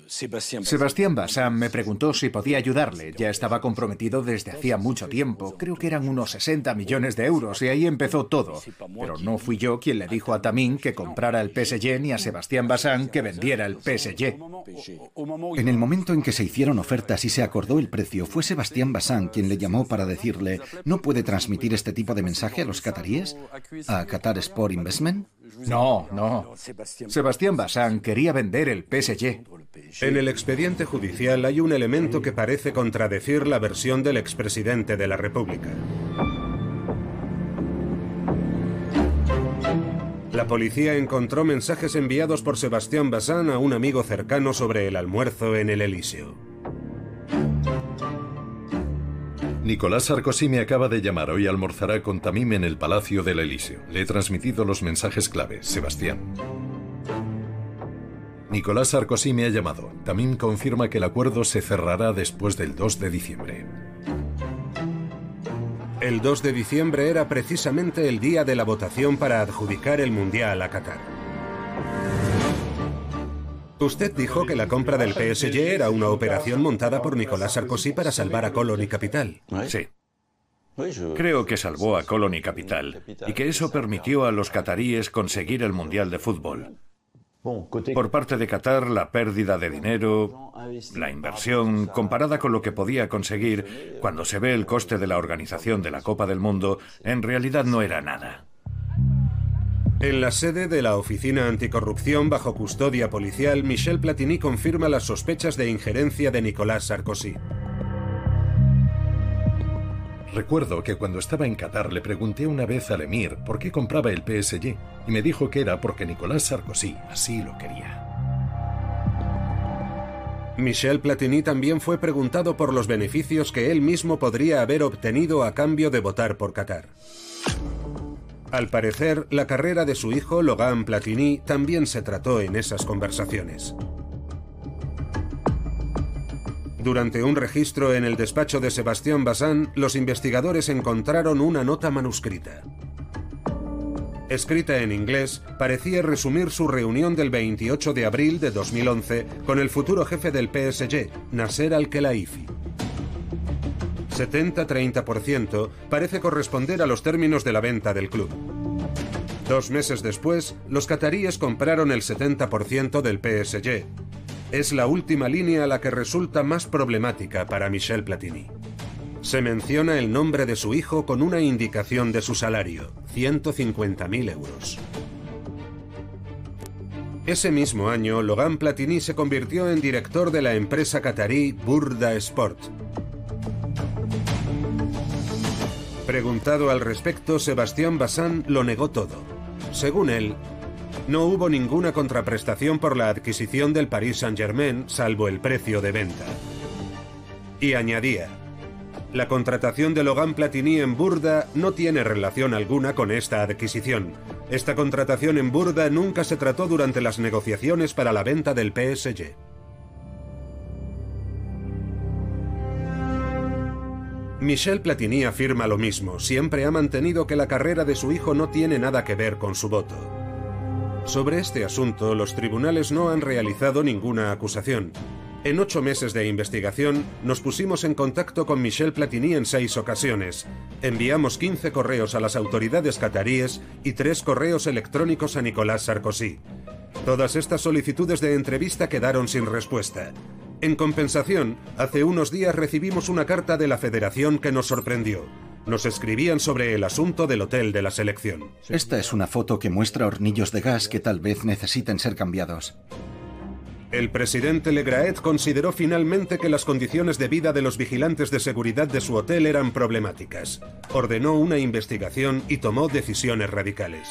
S8: Sebastián Bassan me preguntó si podía ayudarle. Ya estaba comprometido desde hacía mucho tiempo. Creo que eran unos 60 millones de euros y ahí empezó todo. Pero no fui yo quien le dijo a Tamín que comprara el PSG ni a Sebastián Bassan que vendiera el PSG.
S6: En el momento en que se hicieron ofertas y se acordó el precio, fue Sebastián Bassan quien le llamó para decirle ¿no puede transmitir este tipo de mensaje a los cataríes? ¿A Qatar Sport Investment?
S8: No, no. Sebastián Bassan quería vender el PSG.
S3: En el expediente judicial hay un elemento que parece contradecir la versión del expresidente de la República. La policía encontró mensajes enviados por Sebastián Bassan a un amigo cercano sobre el almuerzo en el Elíseo.
S2: Nicolás Sarkozy me acaba de llamar. Hoy almorzará con Tamim en el Palacio del Elíseo. Le he transmitido los mensajes clave. Sebastián. Nicolás Sarkozy me ha llamado. Tamim confirma que el acuerdo se cerrará después del 2 de diciembre.
S3: El 2 de diciembre era precisamente el día de la votación para adjudicar el Mundial a Qatar. Usted dijo que la compra del PSG era una operación montada por Nicolás Sarkozy para salvar a Colony Capital.
S7: Sí. Creo que salvó a Colony Capital y que eso permitió a los cataríes conseguir el Mundial de Fútbol. Por parte de Qatar, la pérdida de dinero, la inversión, comparada con lo que podía conseguir cuando se ve el coste de la organización de la Copa del Mundo, en realidad no era nada.
S3: En la sede de la Oficina Anticorrupción bajo custodia policial, Michel Platini confirma las sospechas de injerencia de Nicolás Sarkozy.
S2: Recuerdo que cuando estaba en Qatar le pregunté una vez al emir por qué compraba el PSG y me dijo que era porque Nicolás Sarkozy así lo quería.
S3: Michel Platini también fue preguntado por los beneficios que él mismo podría haber obtenido a cambio de votar por Qatar. Al parecer, la carrera de su hijo Logan Platini también se trató en esas conversaciones. Durante un registro en el despacho de Sebastián Bazin, los investigadores encontraron una nota manuscrita. Escrita en inglés, parecía resumir su reunión del 28 de abril de 2011 con el futuro jefe del PSG, Nasser Al-Khelaifi. 70-30% parece corresponder a los términos de la venta del club. Dos meses después, los cataríes compraron el 70% del PSG. Es la última línea la que resulta más problemática para Michel Platini. Se menciona el nombre de su hijo con una indicación de su salario, 150.000 euros. Ese mismo año, Logan Platini se convirtió en director de la empresa catarí Burda Sport, Preguntado al respecto, Sebastián Bassan lo negó todo. Según él, no hubo ninguna contraprestación por la adquisición del Paris Saint-Germain, salvo el precio de venta. Y añadía, la contratación de Logan Platini en Burda no tiene relación alguna con esta adquisición. Esta contratación en Burda nunca se trató durante las negociaciones para la venta del PSG. Michel Platini afirma lo mismo, siempre ha mantenido que la carrera de su hijo no tiene nada que ver con su voto. Sobre este asunto, los tribunales no han realizado ninguna acusación. En ocho meses de investigación, nos pusimos en contacto con Michel Platini en seis ocasiones. Enviamos 15 correos a las autoridades cataríes y tres correos electrónicos a Nicolás Sarkozy. Todas estas solicitudes de entrevista quedaron sin respuesta. En compensación, hace unos días recibimos una carta de la Federación que nos sorprendió. Nos escribían sobre el asunto del hotel de la selección.
S6: Esta es una foto que muestra hornillos de gas que tal vez necesiten ser cambiados.
S3: El presidente Legraet consideró finalmente que las condiciones de vida de los vigilantes de seguridad de su hotel eran problemáticas. Ordenó una investigación y tomó decisiones radicales.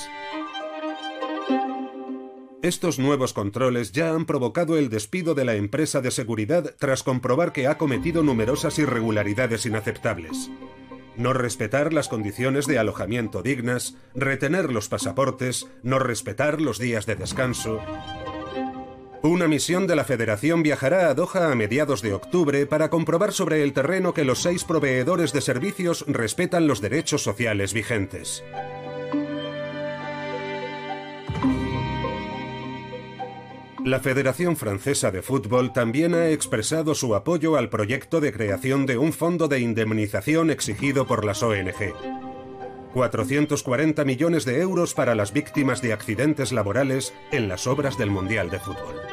S3: Estos nuevos controles ya han provocado el despido de la empresa de seguridad tras comprobar que ha cometido numerosas irregularidades inaceptables. No respetar las condiciones de alojamiento dignas, retener los pasaportes, no respetar los días de descanso. Una misión de la Federación viajará a Doha a mediados de octubre para comprobar sobre el terreno que los seis proveedores de servicios respetan los derechos sociales vigentes. La Federación Francesa de Fútbol también ha expresado su apoyo al proyecto de creación de un fondo de indemnización exigido por las ONG. 440 millones de euros para las víctimas de accidentes laborales en las obras del Mundial de Fútbol.